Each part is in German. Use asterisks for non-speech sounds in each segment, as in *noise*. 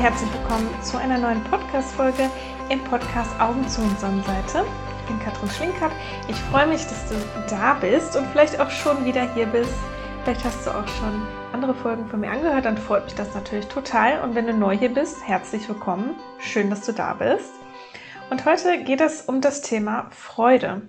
Herzlich willkommen zu einer neuen Podcast-Folge im Podcast Augen zu und Sonnenseite. Ich bin Katrin Schlinkert. Ich freue mich, dass du da bist und vielleicht auch schon wieder hier bist. Vielleicht hast du auch schon andere Folgen von mir angehört, dann freut mich das natürlich total. Und wenn du neu hier bist, herzlich willkommen. Schön, dass du da bist. Und heute geht es um das Thema Freude.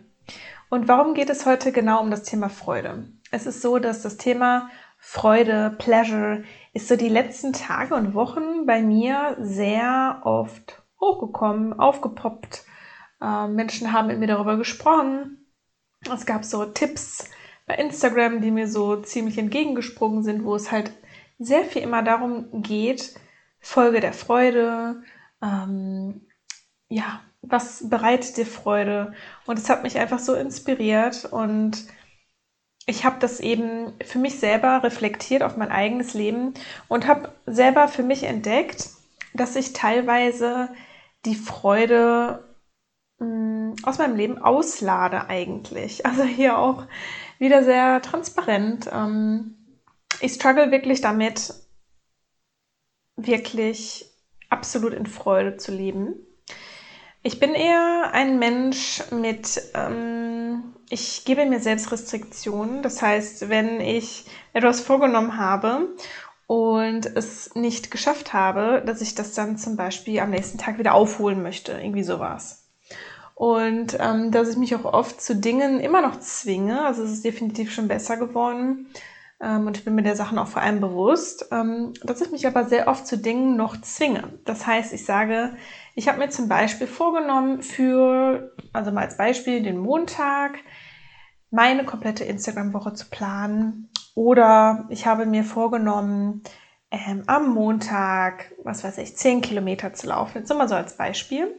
Und warum geht es heute genau um das Thema Freude? Es ist so, dass das Thema Freude, Pleasure ist so die letzten Tage und Wochen bei mir sehr oft hochgekommen, aufgepoppt. Äh, Menschen haben mit mir darüber gesprochen. Es gab so Tipps bei Instagram, die mir so ziemlich entgegengesprungen sind, wo es halt sehr viel immer darum geht, Folge der Freude, ähm, ja, was bereitet dir Freude? Und es hat mich einfach so inspiriert und ich habe das eben für mich selber reflektiert auf mein eigenes Leben und habe selber für mich entdeckt, dass ich teilweise die Freude mh, mm, aus meinem Leben auslade eigentlich. *laughs* Also hier auch wieder sehr transparent. Ähm, ich struggle wirklich damit, wirklich absolut in Freude zu leben. Ich bin eher ein Mensch mit, ähm, ich gebe mir selbst Restriktionen. Das heißt, wenn ich etwas vorgenommen habe und es nicht geschafft habe, dass ich das dann zum Beispiel am nächsten Tag wieder aufholen möchte, irgendwie sowas. Und ähm, dass ich mich auch oft zu Dingen immer noch zwinge, also es ist definitiv schon besser geworden, ähm, und ich bin mir der Sachen auch vor allem bewusst, ähm, dass ich mich aber sehr oft zu Dingen noch zwinge. Das heißt, ich sage, ich habe mir zum Beispiel vorgenommen für, also mal als Beispiel, den Montag meine komplette Instagram-Woche zu planen. Oder ich habe mir vorgenommen, ähm, am Montag, was weiß ich, 10 Kilometer zu laufen. Jetzt immer so als Beispiel.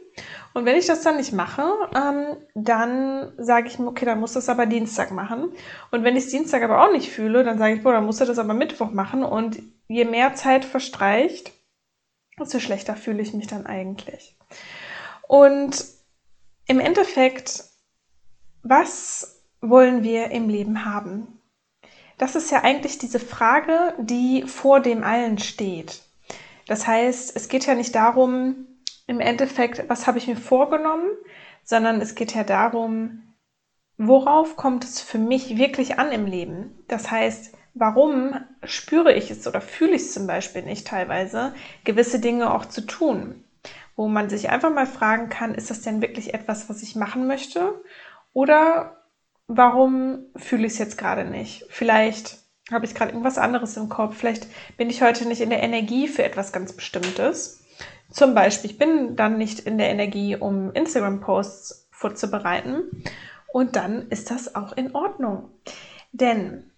Und wenn ich das dann nicht mache, ähm, dann sage ich mir, okay, dann muss das aber Dienstag machen. Und wenn ich es Dienstag aber auch nicht fühle, dann sage ich, boah, dann musst du das aber Mittwoch machen. Und je mehr Zeit verstreicht, desto schlechter fühle ich mich dann eigentlich. Und im Endeffekt, was wollen wir im Leben haben? Das ist ja eigentlich diese Frage, die vor dem allen steht. Das heißt, es geht ja nicht darum, im Endeffekt, was habe ich mir vorgenommen, sondern es geht ja darum, worauf kommt es für mich wirklich an im Leben? Das heißt, warum spüre ich es oder fühle ich es zum Beispiel nicht teilweise, gewisse Dinge auch zu tun? Wo man sich einfach mal fragen kann, ist das denn wirklich etwas, was ich machen möchte? Oder warum fühle ich es jetzt gerade nicht? Vielleicht habe ich gerade irgendwas anderes im Kopf. Vielleicht bin ich heute nicht in der Energie für etwas ganz Bestimmtes. Zum Beispiel, ich bin dann nicht in der Energie, um Instagram-Posts vorzubereiten. Und dann ist das auch in Ordnung. Denn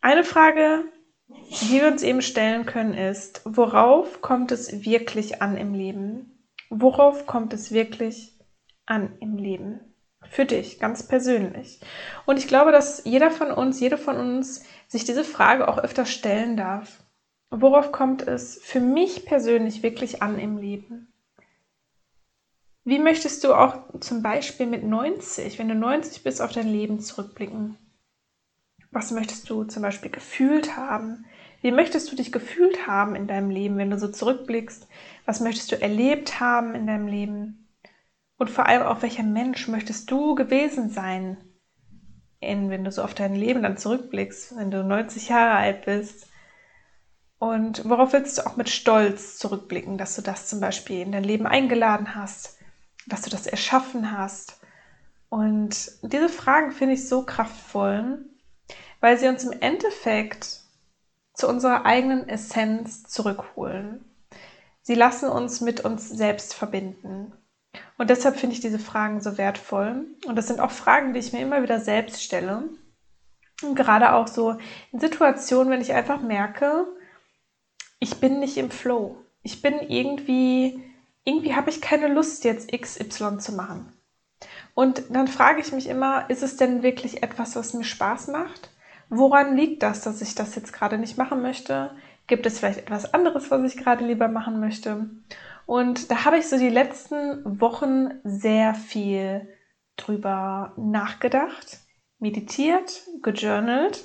eine Frage, die wir uns eben stellen können, ist, worauf kommt es wirklich an im Leben? Worauf kommt es wirklich an im Leben? Für dich, ganz persönlich. Und ich glaube, dass jeder von uns, jede von uns sich diese Frage auch öfter stellen darf. Worauf kommt es für mich persönlich wirklich an im Leben? Wie möchtest du auch zum Beispiel mit 90, wenn du 90 bist, auf dein Leben zurückblicken? Was möchtest du zum Beispiel gefühlt haben? Wie möchtest du dich gefühlt haben in deinem Leben, wenn du so zurückblickst? Was möchtest du erlebt haben in deinem Leben? Und vor allem auch, welcher Mensch möchtest du gewesen sein, in, wenn du so auf dein Leben dann zurückblickst, wenn du 90 Jahre alt bist? Und worauf willst du auch mit Stolz zurückblicken, dass du das zum Beispiel in dein Leben eingeladen hast, dass du das erschaffen hast? Und diese Fragen finde ich so kraftvoll, weil sie uns im Endeffekt zu unserer eigenen Essenz zurückholen. Sie lassen uns mit uns selbst verbinden. Und deshalb finde ich diese Fragen so wertvoll. Und das sind auch Fragen, die ich mir immer wieder selbst stelle. Und gerade auch so in Situationen, wenn ich einfach merke, ich bin nicht im Flow. Ich bin irgendwie, irgendwie habe ich keine Lust, jetzt XY zu machen. Und dann frage ich mich immer, ist es denn wirklich etwas, was mir Spaß macht? Woran liegt das, dass ich das jetzt gerade nicht machen möchte? Gibt es vielleicht etwas anderes, was ich gerade lieber machen möchte? Und da habe ich so die letzten Wochen sehr viel drüber nachgedacht, meditiert, gejournalt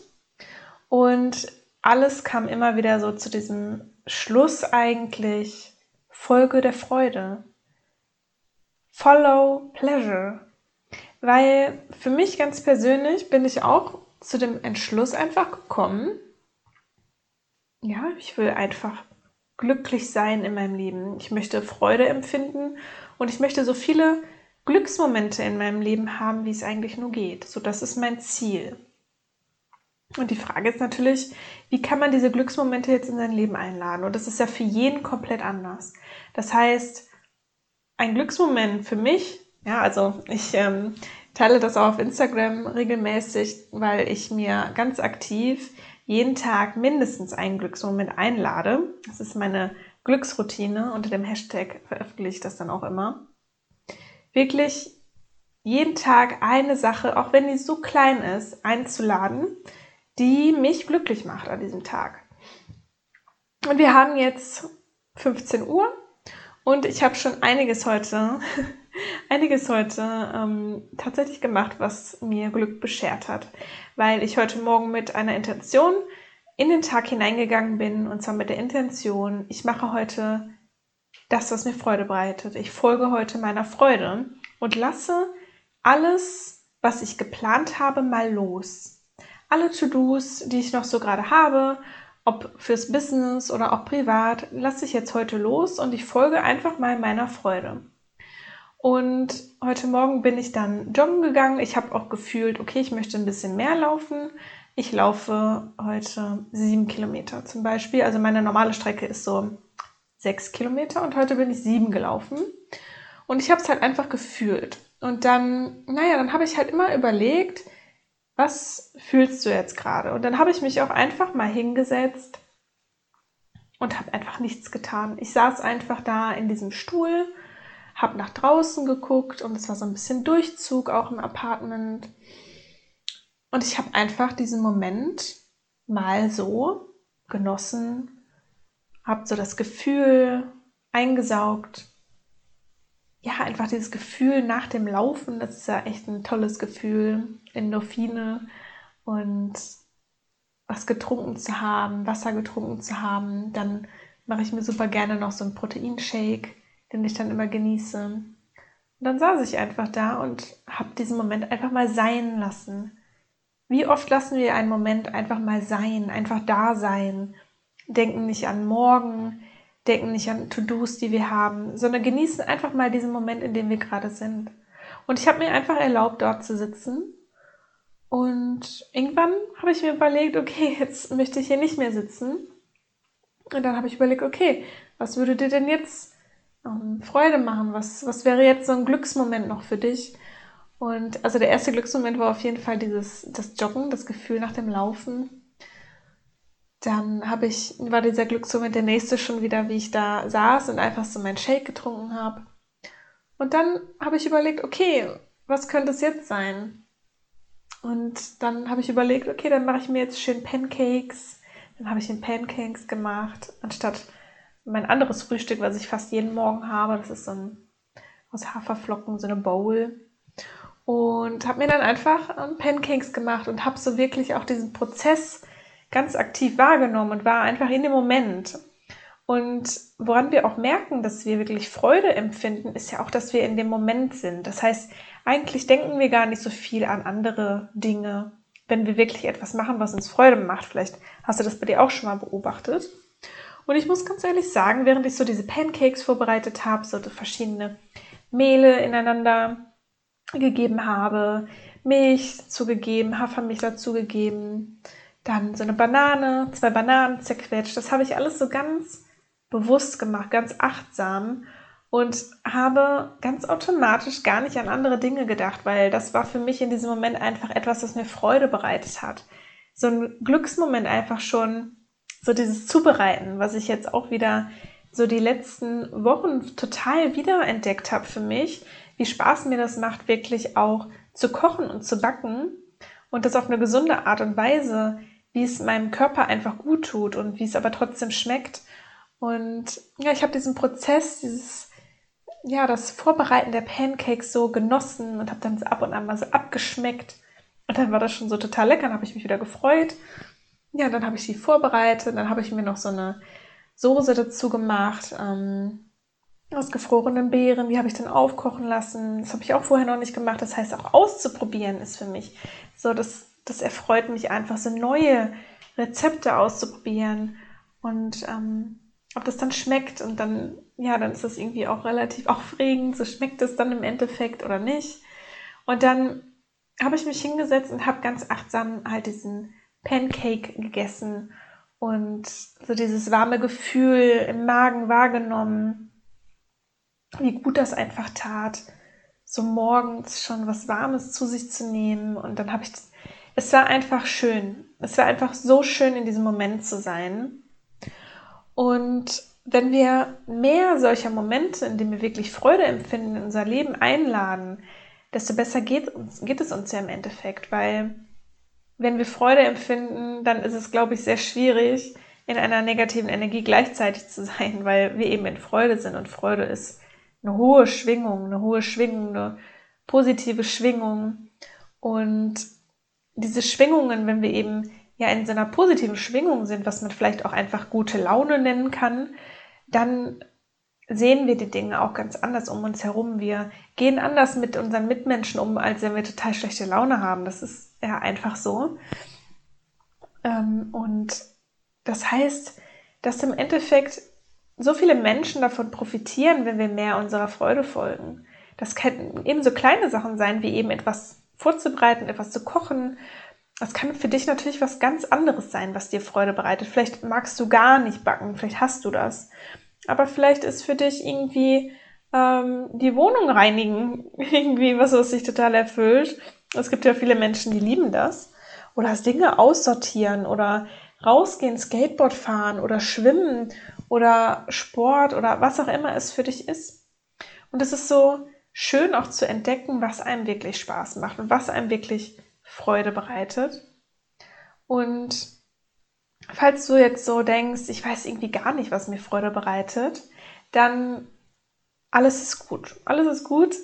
und alles kam immer wieder so zu diesem Schluss eigentlich, Folge der Freude. Follow Pleasure. Weil für mich ganz persönlich bin ich auch zu dem Entschluss einfach gekommen, ja, ich will einfach glücklich sein in meinem Leben. Ich möchte Freude empfinden und ich möchte so viele Glücksmomente in meinem Leben haben, wie es eigentlich nur geht. So, das ist mein Ziel. Und die Frage ist natürlich, wie kann man diese Glücksmomente jetzt in sein Leben einladen? Und das ist ja für jeden komplett anders. Das heißt, ein Glücksmoment für mich, ja, also ich ähm, teile das auch auf Instagram regelmäßig, weil ich mir ganz aktiv jeden Tag mindestens einen Glücksmoment einlade. Das ist meine Glücksroutine. Unter dem Hashtag veröffentliche ich das dann auch immer. Wirklich jeden Tag eine Sache, auch wenn die so klein ist, einzuladen, die mich glücklich macht an diesem Tag. Und wir haben jetzt 15 Uhr und ich habe schon einiges heute, einiges heute ähm, tatsächlich gemacht, was mir Glück beschert hat, weil ich heute Morgen mit einer Intention in den Tag hineingegangen bin und zwar mit der Intention, ich mache heute das, was mir Freude bereitet. Ich folge heute meiner Freude und lasse alles, was ich geplant habe, mal los alle To-Dos, die ich noch so gerade habe, ob fürs Business oder auch privat, lasse ich jetzt heute los und ich folge einfach mal meiner Freude. Und heute Morgen bin ich dann joggen gegangen. Ich habe auch gefühlt, okay, ich möchte ein bisschen mehr laufen. Ich laufe heute sieben Kilometer zum Beispiel. Also meine normale Strecke ist so sechs Kilometer und heute bin ich sieben gelaufen. Und ich habe es halt einfach gefühlt. Und dann, naja, dann habe ich halt immer überlegt, was fühlst du jetzt gerade? Und dann habe ich mich auch einfach mal hingesetzt und habe einfach nichts getan. Ich saß einfach da in diesem Stuhl, habe nach draußen geguckt und es war so ein bisschen Durchzug auch im Apartment. Und ich habe einfach diesen Moment mal so genossen, habe so das Gefühl eingesaugt ja, einfach dieses Gefühl nach dem Laufen, das ist ja echt ein tolles Gefühl, Endorphine und was getrunken zu haben, Wasser getrunken zu haben. Dann mache ich mir super gerne noch so einen Proteinshake, den ich dann immer genieße. Und dann saß ich einfach da und habe diesen Moment einfach mal sein lassen. Wie oft lassen wir einen Moment einfach mal sein, einfach da sein, denken nicht an morgen, denken nicht an To-Dos, die wir haben, sondern genießen einfach mal diesen Moment, in dem wir gerade sind. Und ich habe mir einfach erlaubt, dort zu sitzen. Und irgendwann habe ich mir überlegt, okay, jetzt möchte ich hier nicht mehr sitzen. Und dann habe ich überlegt, okay, was würde dir denn jetzt ähm, Freude machen? Was, was wäre jetzt so ein Glücksmoment noch für dich? Und also der erste Glücksmoment war auf jeden Fall dieses, das Joggen, das Gefühl nach dem Laufen dann habe ich, war dieser Glücksmoment der nächste schon wieder, wie ich da saß und einfach so meinen Shake getrunken habe. Und dann habe ich überlegt, okay, was könnte es jetzt sein? Und dann habe ich überlegt, okay, dann mache ich mir jetzt schön Pancakes. Dann habe ich den Pancakes gemacht, anstatt mein anderes Frühstück, was ich fast jeden Morgen habe. Das ist so ein aus Haferflocken, so eine Bowl. Und habe mir dann einfach ähm, Pancakes gemacht und habe so wirklich auch diesen Prozess ganz aktiv wahrgenommen und war einfach in dem Moment. Und woran wir auch merken, dass wir wirklich Freude empfinden, ist ja auch, dass wir in dem Moment sind. Das heißt, eigentlich denken wir gar nicht so viel an andere Dinge, wenn wir wirklich etwas machen, was uns Freude macht. Vielleicht hast du das bei dir auch schon mal beobachtet. Und ich muss ganz ehrlich sagen, während ich so diese Pancakes vorbereitet habe, so verschiedene Mehle ineinander gegeben habe, Milch zugegeben, Hafermilch dazugegeben, dann so eine Banane, zwei Bananen zerquetscht. Das habe ich alles so ganz bewusst gemacht, ganz achtsam und habe ganz automatisch gar nicht an andere Dinge gedacht, weil das war für mich in diesem Moment einfach etwas, was mir Freude bereitet hat. So ein Glücksmoment einfach schon, so dieses Zubereiten, was ich jetzt auch wieder so die letzten Wochen total wiederentdeckt habe für mich, wie Spaß mir das macht, wirklich auch zu kochen und zu backen und das auf eine gesunde Art und Weise wie es meinem Körper einfach gut tut und wie es aber trotzdem schmeckt. Und ja, ich habe diesen Prozess, dieses, ja, das Vorbereiten der Pancakes so genossen und habe dann so ab und an mal so abgeschmeckt. Und dann war das schon so total lecker, dann habe ich mich wieder gefreut. Ja, dann habe ich sie vorbereitet, dann habe ich mir noch so eine Soße dazu gemacht. Ähm, aus gefrorenen Beeren, die habe ich dann aufkochen lassen. Das habe ich auch vorher noch nicht gemacht. Das heißt, auch auszuprobieren ist für mich so, das, das erfreut mich einfach, so neue Rezepte auszuprobieren und ähm, ob das dann schmeckt und dann, ja, dann ist das irgendwie auch relativ aufregend, so schmeckt es dann im Endeffekt oder nicht. Und dann habe ich mich hingesetzt und habe ganz achtsam halt diesen Pancake gegessen und so dieses warme Gefühl im Magen wahrgenommen, wie gut das einfach tat, so morgens schon was Warmes zu sich zu nehmen. Und dann habe ich, es war einfach schön. Es war einfach so schön, in diesem Moment zu sein. Und wenn wir mehr solcher Momente, in denen wir wirklich Freude empfinden, in unser Leben einladen, desto besser geht, geht es uns ja im Endeffekt, weil wenn wir Freude empfinden, dann ist es, glaube ich, sehr schwierig, in einer negativen Energie gleichzeitig zu sein, weil wir eben in Freude sind und Freude ist eine hohe Schwingung, eine hohe Schwingung, eine positive Schwingung und diese Schwingungen, wenn wir eben ja in so einer positiven Schwingung sind, was man vielleicht auch einfach gute Laune nennen kann, dann sehen wir die Dinge auch ganz anders um uns herum. Wir gehen anders mit unseren Mitmenschen um, als wenn wir total schlechte Laune haben. Das ist ja einfach so. Ähm, und das heißt, dass im Endeffekt so viele Menschen davon profitieren, wenn wir mehr unserer Freude folgen. Das können eben so kleine Sachen sein, wie eben etwas vorzubereiten, etwas zu kochen. Das kann für dich natürlich was ganz anderes sein, was dir Freude bereitet. Vielleicht magst du gar nicht backen, vielleicht hast du das. Aber vielleicht ist für dich irgendwie ähm, die Wohnung reinigen *laughs* irgendwie was, was dich total erfüllt. Es gibt ja viele Menschen, die lieben das. Oder Dinge aussortieren oder rausgehen, Skateboard fahren oder schwimmen oder Sport oder was auch immer es für dich ist. Und es ist so schön auch zu entdecken, was einem wirklich Spaß macht und was einem wirklich Freude bereitet. Und falls du jetzt so denkst, ich weiß irgendwie gar nicht, was mir Freude bereitet, dann alles ist gut. Alles ist gut.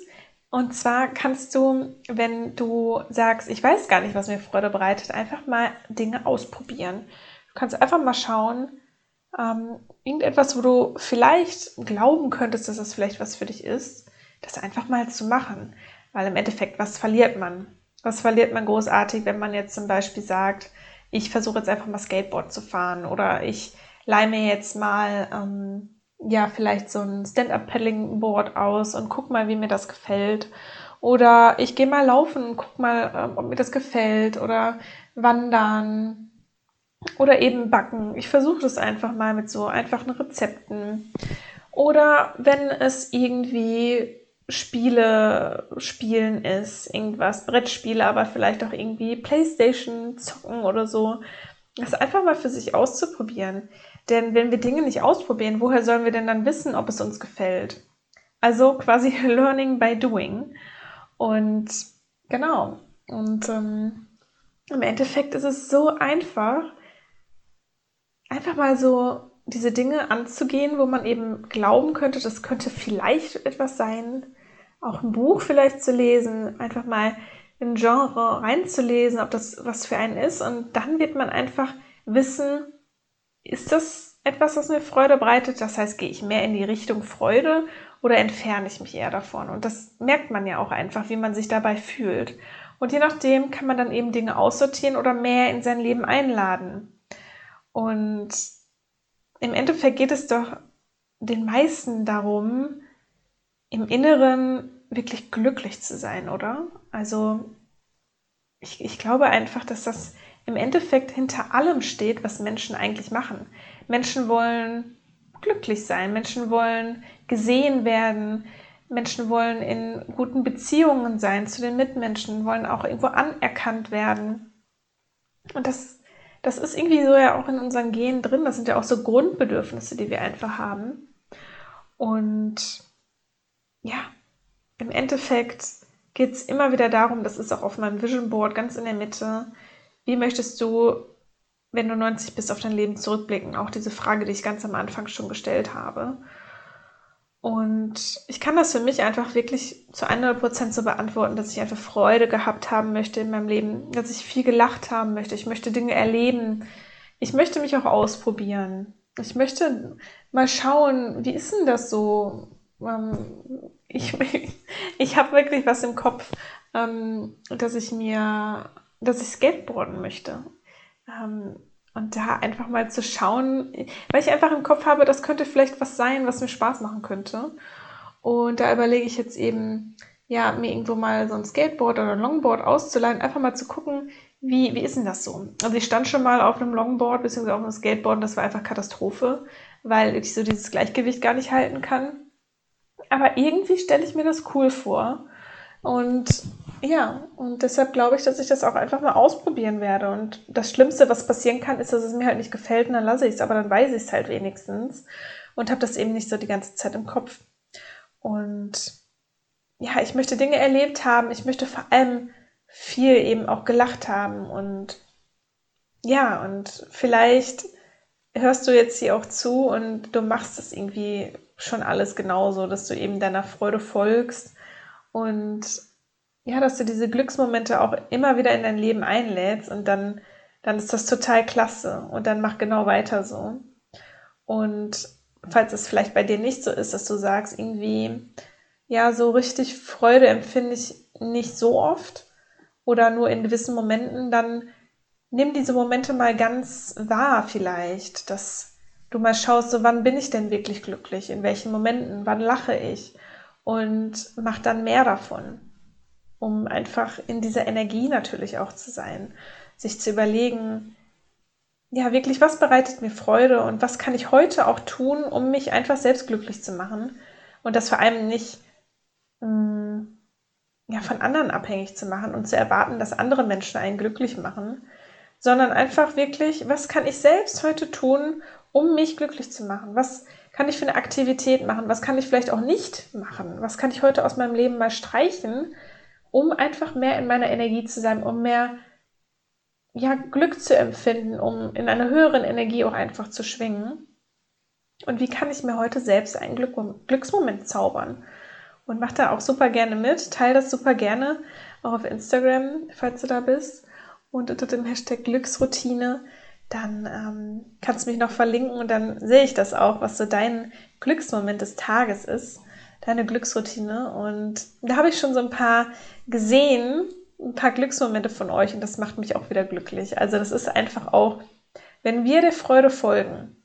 Und zwar kannst du, wenn du sagst, ich weiß gar nicht, was mir Freude bereitet, einfach mal Dinge ausprobieren. Du kannst einfach mal schauen, ähm, irgendetwas, wo du vielleicht glauben könntest, dass das vielleicht was für dich ist, das einfach mal zu machen. Weil im Endeffekt, was verliert man? Was verliert man großartig, wenn man jetzt zum Beispiel sagt, ich versuche jetzt einfach mal Skateboard zu fahren oder ich leihe mir jetzt mal ähm, ja vielleicht so ein Stand-up-Paddling-Board aus und guck mal, wie mir das gefällt. Oder ich gehe mal laufen und guck mal, ähm, ob mir das gefällt oder wandern oder eben backen. Ich versuche das einfach mal mit so einfachen Rezepten. Oder wenn es irgendwie Spiele spielen ist, irgendwas, Brettspiele, aber vielleicht auch irgendwie Playstation zocken oder so. Das einfach mal für sich auszuprobieren. Denn wenn wir Dinge nicht ausprobieren, woher sollen wir denn dann wissen, ob es uns gefällt? Also quasi *laughs* Learning by Doing. Und genau. Und ähm, im Endeffekt ist es so einfach, einfach mal so diese Dinge anzugehen, wo man eben glauben könnte, das könnte vielleicht etwas sein, auch ein Buch vielleicht zu lesen, einfach mal ein Genre reinzulesen, ob das was für einen ist. Und dann wird man einfach wissen, ist das etwas, was mir Freude bereitet? Das heißt, gehe ich mehr in die Richtung Freude oder entferne ich mich eher davon? Und das merkt man ja auch einfach, wie man sich dabei fühlt. Und je nachdem kann man dann eben Dinge aussortieren oder mehr in sein Leben einladen. Und im Endeffekt geht es doch den meisten darum, im Inneren wirklich glücklich zu sein, oder? Also ich, ich glaube einfach, dass das im Endeffekt hinter allem steht, was Menschen eigentlich machen. Menschen wollen glücklich sein, Menschen wollen gesehen werden, Menschen wollen in guten Beziehungen sein zu den Mitmenschen, wollen auch irgendwo anerkannt werden. Und das, das ist irgendwie so ja auch in unseren Genen drin. Das sind ja auch so Grundbedürfnisse, die wir einfach haben. Und ja, im Endeffekt geht es immer wieder darum, das ist auch auf meinem Vision Board ganz in der Mitte, wie möchtest du, wenn du 90 bist, auf dein Leben zurückblicken? Auch diese Frage, die ich ganz am Anfang schon gestellt habe. Und ich kann das für mich einfach wirklich zu 100% so beantworten, dass ich einfach Freude gehabt haben möchte in meinem Leben, dass ich viel gelacht haben möchte. Ich möchte Dinge erleben. Ich möchte mich auch ausprobieren. Ich möchte mal schauen, wie ist denn das so, ähm, ich, *laughs* ich habe wirklich was im Kopf, ähm, dass ich mir, dass ich Skateboarden möchte. Ähm, und da einfach mal zu schauen, weil ich einfach im Kopf habe, das könnte vielleicht was sein, was mir Spaß machen könnte. Und da überlege ich jetzt eben, ja, mir irgendwo mal so ein Skateboard oder ein Longboard auszuleihen, einfach mal zu gucken, wie, wie ist denn das so? Also ich stand schon mal auf einem Longboard bzw. auf einem Skateboard und das war einfach Katastrophe, weil ich so dieses Gleichgewicht gar nicht halten kann. Aber irgendwie stelle ich mir das cool vor. Und ja, und deshalb glaube ich, dass ich das auch einfach mal ausprobieren werde. Und das Schlimmste, was passieren kann, ist, dass es mir halt nicht gefällt und dann lasse ich es. Aber dann weiß ich es halt wenigstens und habe das eben nicht so die ganze Zeit im Kopf. Und ja, ich möchte Dinge erlebt haben. Ich möchte vor allem viel eben auch gelacht haben. Und ja, und vielleicht hörst du jetzt hier auch zu und du machst das irgendwie schon alles genauso, dass du eben deiner Freude folgst und ja, dass du diese Glücksmomente auch immer wieder in dein Leben einlädst und dann, dann ist das total klasse und dann mach genau weiter so. Und falls es vielleicht bei dir nicht so ist, dass du sagst, irgendwie, ja, so richtig Freude empfinde ich nicht so oft oder nur in gewissen Momenten, dann nimm diese Momente mal ganz wahr vielleicht, dass du mal schaust, so wann bin ich denn wirklich glücklich, in welchen Momenten, wann lache ich? Und mach dann mehr davon, um einfach in dieser Energie natürlich auch zu sein, sich zu überlegen, ja, wirklich, was bereitet mir Freude und was kann ich heute auch tun, um mich einfach selbst glücklich zu machen und das vor allem nicht mh, mm, ja, von anderen abhängig zu machen und zu erwarten, dass andere Menschen einen glücklich machen, sondern einfach wirklich, was kann ich selbst heute tun, um mich glücklich zu machen? Was kann ich für eine Aktivität machen? Was kann ich vielleicht auch nicht machen? Was kann ich heute aus meinem Leben mal streichen, um einfach mehr in meiner Energie zu sein, um mehr ja, Glück zu empfinden, um in einer höheren Energie auch einfach zu schwingen? Und wie kann ich mir heute selbst einen Glück Glücksmoment zaubern? Und mach da auch super gerne mit, teile das super gerne auch auf Instagram, falls du da bist und unter dem Hashtag Glücksroutine, dann ähm, kannst du mich noch verlinken und dann sehe ich das auch, was so dein Glücksmoment des Tages ist, deine Glücksroutine. Und da habe ich schon so ein paar gesehen, ein paar Glücksmomente von euch und das macht mich auch wieder glücklich. Also das ist einfach auch, wenn wir der Freude folgen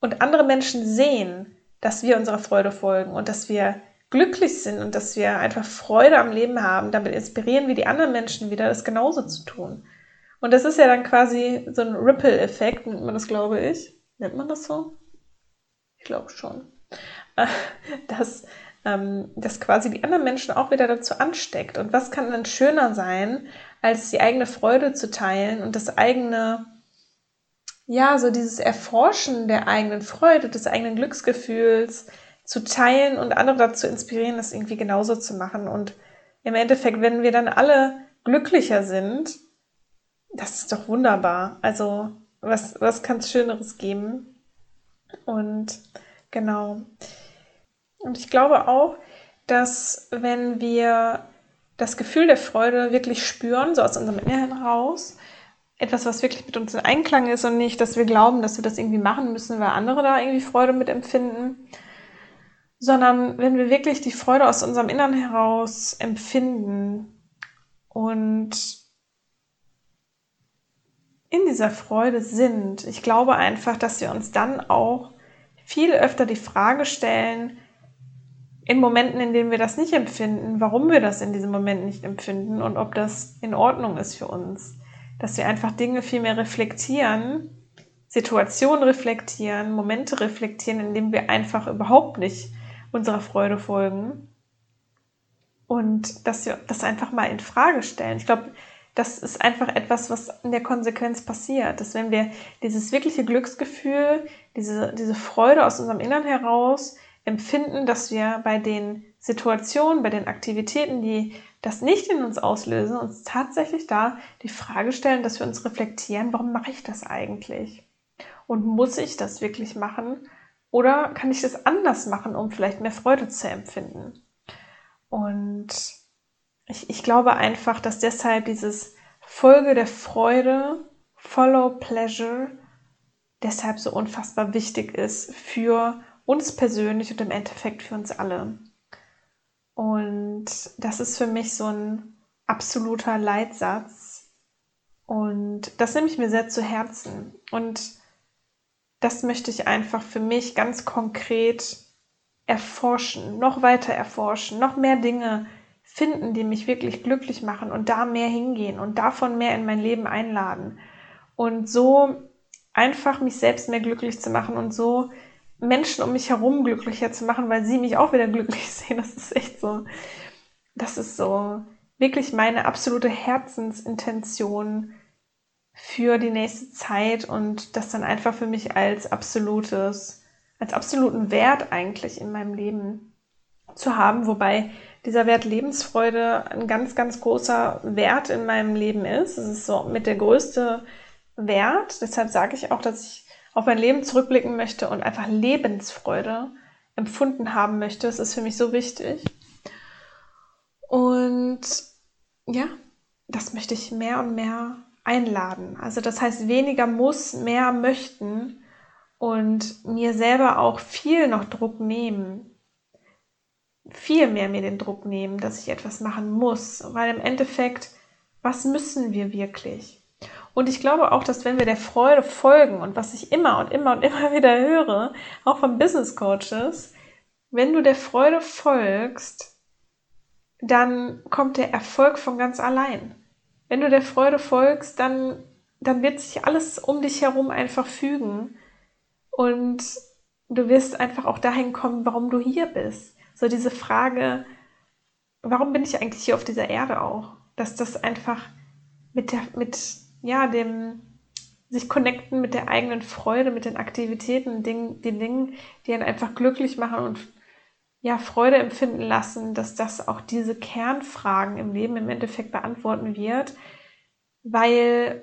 und andere Menschen sehen, dass wir unserer Freude folgen und dass wir glücklich sind und dass wir einfach Freude am Leben haben, damit inspirieren wir die anderen Menschen wieder, das genauso zu tun. Und das ist ja dann quasi so ein Ripple-Effekt, nennt man das, glaube ich. Nennt man das so? Ich glaube schon. *laughs* Dass ähm, das quasi die anderen Menschen auch wieder dazu ansteckt. Und was kann dann schöner sein, als die eigene Freude zu teilen und das eigene, ja, so dieses Erforschen der eigenen Freude, des eigenen Glücksgefühls, zu teilen und andere dazu inspirieren, das irgendwie genauso zu machen. Und im Endeffekt, wenn wir dann alle glücklicher sind, das ist doch wunderbar. Also, was, was kann es Schöneres geben? Und genau. Und ich glaube auch, dass wenn wir das Gefühl der Freude wirklich spüren, so aus unserem Inneren raus, etwas, was wirklich mit uns in Einklang ist und nicht, dass wir glauben, dass wir das irgendwie machen müssen, weil andere da irgendwie Freude mit empfinden, sondern wenn wir wirklich die Freude aus unserem Innern heraus empfinden und in dieser Freude sind, ich glaube einfach, dass wir uns dann auch viel öfter die Frage stellen, in Momenten, in denen wir das nicht empfinden, warum wir das in diesem Moment nicht empfinden und ob das in Ordnung ist für uns. Dass wir einfach Dinge viel mehr reflektieren, Situationen reflektieren, Momente reflektieren, in denen wir einfach überhaupt nicht unserer Freude folgen und dass wir das einfach mal in Frage stellen. Ich glaube, das ist einfach etwas, was in der Konsequenz passiert, dass wenn wir dieses wirkliche Glücksgefühl, diese, diese Freude aus unserem Innern heraus empfinden, dass wir bei den Situationen, bei den Aktivitäten, die das nicht in uns auslösen, uns tatsächlich da die Frage stellen, dass wir uns reflektieren, warum mache ich das eigentlich? Und muss ich das wirklich machen? Oder kann ich das anders machen, um vielleicht mehr Freude zu empfinden? Und ich, ich glaube einfach, dass deshalb dieses Folge der Freude, Follow Pleasure, deshalb so unfassbar wichtig ist für uns persönlich und im Endeffekt für uns alle. Und das ist für mich so ein absoluter Leitsatz. Und das nehme ich mir sehr zu Herzen. Und das möchte ich einfach für mich ganz konkret erforschen, noch weiter erforschen, noch mehr Dinge finden, die mich wirklich glücklich machen und da mehr hingehen und davon mehr in mein Leben einladen. Und so einfach mich selbst mehr glücklich zu machen und so Menschen um mich herum glücklicher zu machen, weil sie mich auch wieder glücklich *laughs* sehen. Das ist echt so, das ist so wirklich meine absolute Herzensintention für die nächste Zeit und das dann einfach für mich als absolutes, als absoluten Wert eigentlich in meinem Leben zu haben, wobei dieser Wert Lebensfreude ein ganz, ganz großer Wert in meinem Leben ist. Es ist so mit der größte Wert. Deshalb sage ich auch, dass ich auf mein Leben zurückblicken möchte und einfach Lebensfreude empfunden haben möchte. Das ist für mich so wichtig. Und ja, das möchte ich mehr und mehr einladen. Also das heißt, weniger muss, mehr möchten und mir selber auch viel noch Druck nehmen. Viel mehr mir den Druck nehmen, dass ich etwas machen muss. Weil im Endeffekt, was müssen wir wirklich? Und ich glaube auch, dass wenn wir der Freude folgen und was ich immer und immer und immer *laughs* wieder höre, auch von Business Coaches, wenn du der Freude folgst, dann kommt der Erfolg von ganz allein. Wenn du der Freude folgst, dann, dann wird sich alles um dich herum einfach fügen und du wirst einfach auch dahin kommen, warum du hier bist. So diese Frage, warum bin ich eigentlich hier auf dieser Erde auch? Dass das einfach mit der, mit ja, dem sich connecten mit der eigenen Freude, mit den Aktivitäten, den, den Dingen, die einen einfach glücklich machen und ja, Freude empfinden lassen, dass das auch diese Kernfragen im Leben im Endeffekt beantworten wird, weil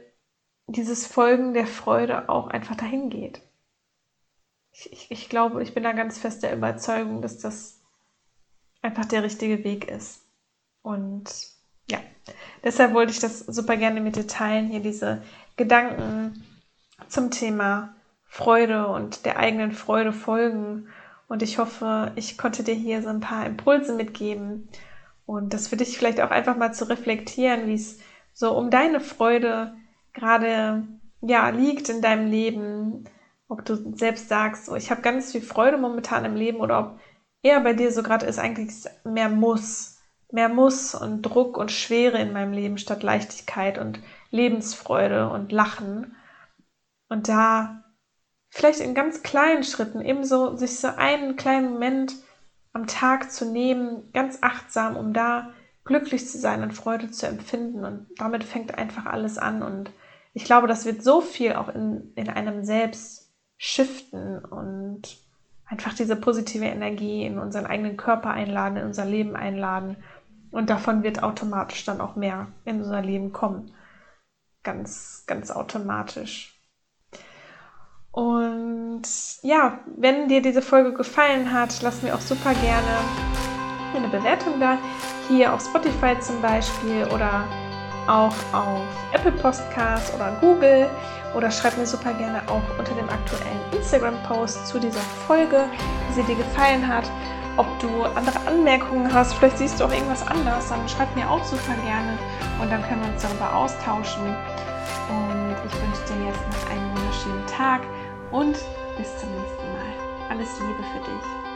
dieses Folgen der Freude auch einfach dahin geht. Ich, ich, ich glaube, ich bin da ganz fest der Überzeugung, dass das einfach der richtige Weg ist. Und ja, deshalb wollte ich das super gerne mit dir teilen, hier diese Gedanken zum Thema Freude und der eigenen Freude folgen. Und ich hoffe, ich konnte dir hier so ein paar Impulse mitgeben und das für dich vielleicht auch einfach mal zu reflektieren, wie es so um deine Freude gerade ja liegt in deinem Leben, ob du selbst sagst, so, ich habe ganz viel Freude momentan im Leben oder ob eher bei dir so gerade ist eigentlich mehr muss mehr Muss und Druck und Schwere in meinem Leben statt Leichtigkeit und Lebensfreude und Lachen. Und da vielleicht in ganz kleinen Schritten ebenso sich so einen kleinen Moment am Tag zu nehmen, ganz achtsam, um da glücklich zu sein und Freude zu empfinden. Und damit fängt einfach alles an. Und ich glaube, das wird so viel auch in, in einem selbst shiften und einfach diese positive Energie in unseren eigenen Körper einladen, in unser Leben einladen und davon wird automatisch dann auch mehr in unser Leben kommen. Ganz, ganz automatisch. Und ja, wenn dir diese Folge gefallen hat, lass mir auch super gerne eine Bewertung da. Hier auf Spotify zum Beispiel oder auch auf Apple Podcasts oder Google. Oder schreib mir super gerne auch unter dem aktuellen Instagram-Post zu dieser Folge, wie sie dir gefallen hat ob du andere Anmerkungen hast, vielleicht siehst du auch irgendwas anders, dann schreib mir auch super gerne und dann können wir uns darüber austauschen. Und ich wünsche dir jetzt noch einen wunderschönen Tag und bis zum nächsten Mal. Alles Liebe für dich.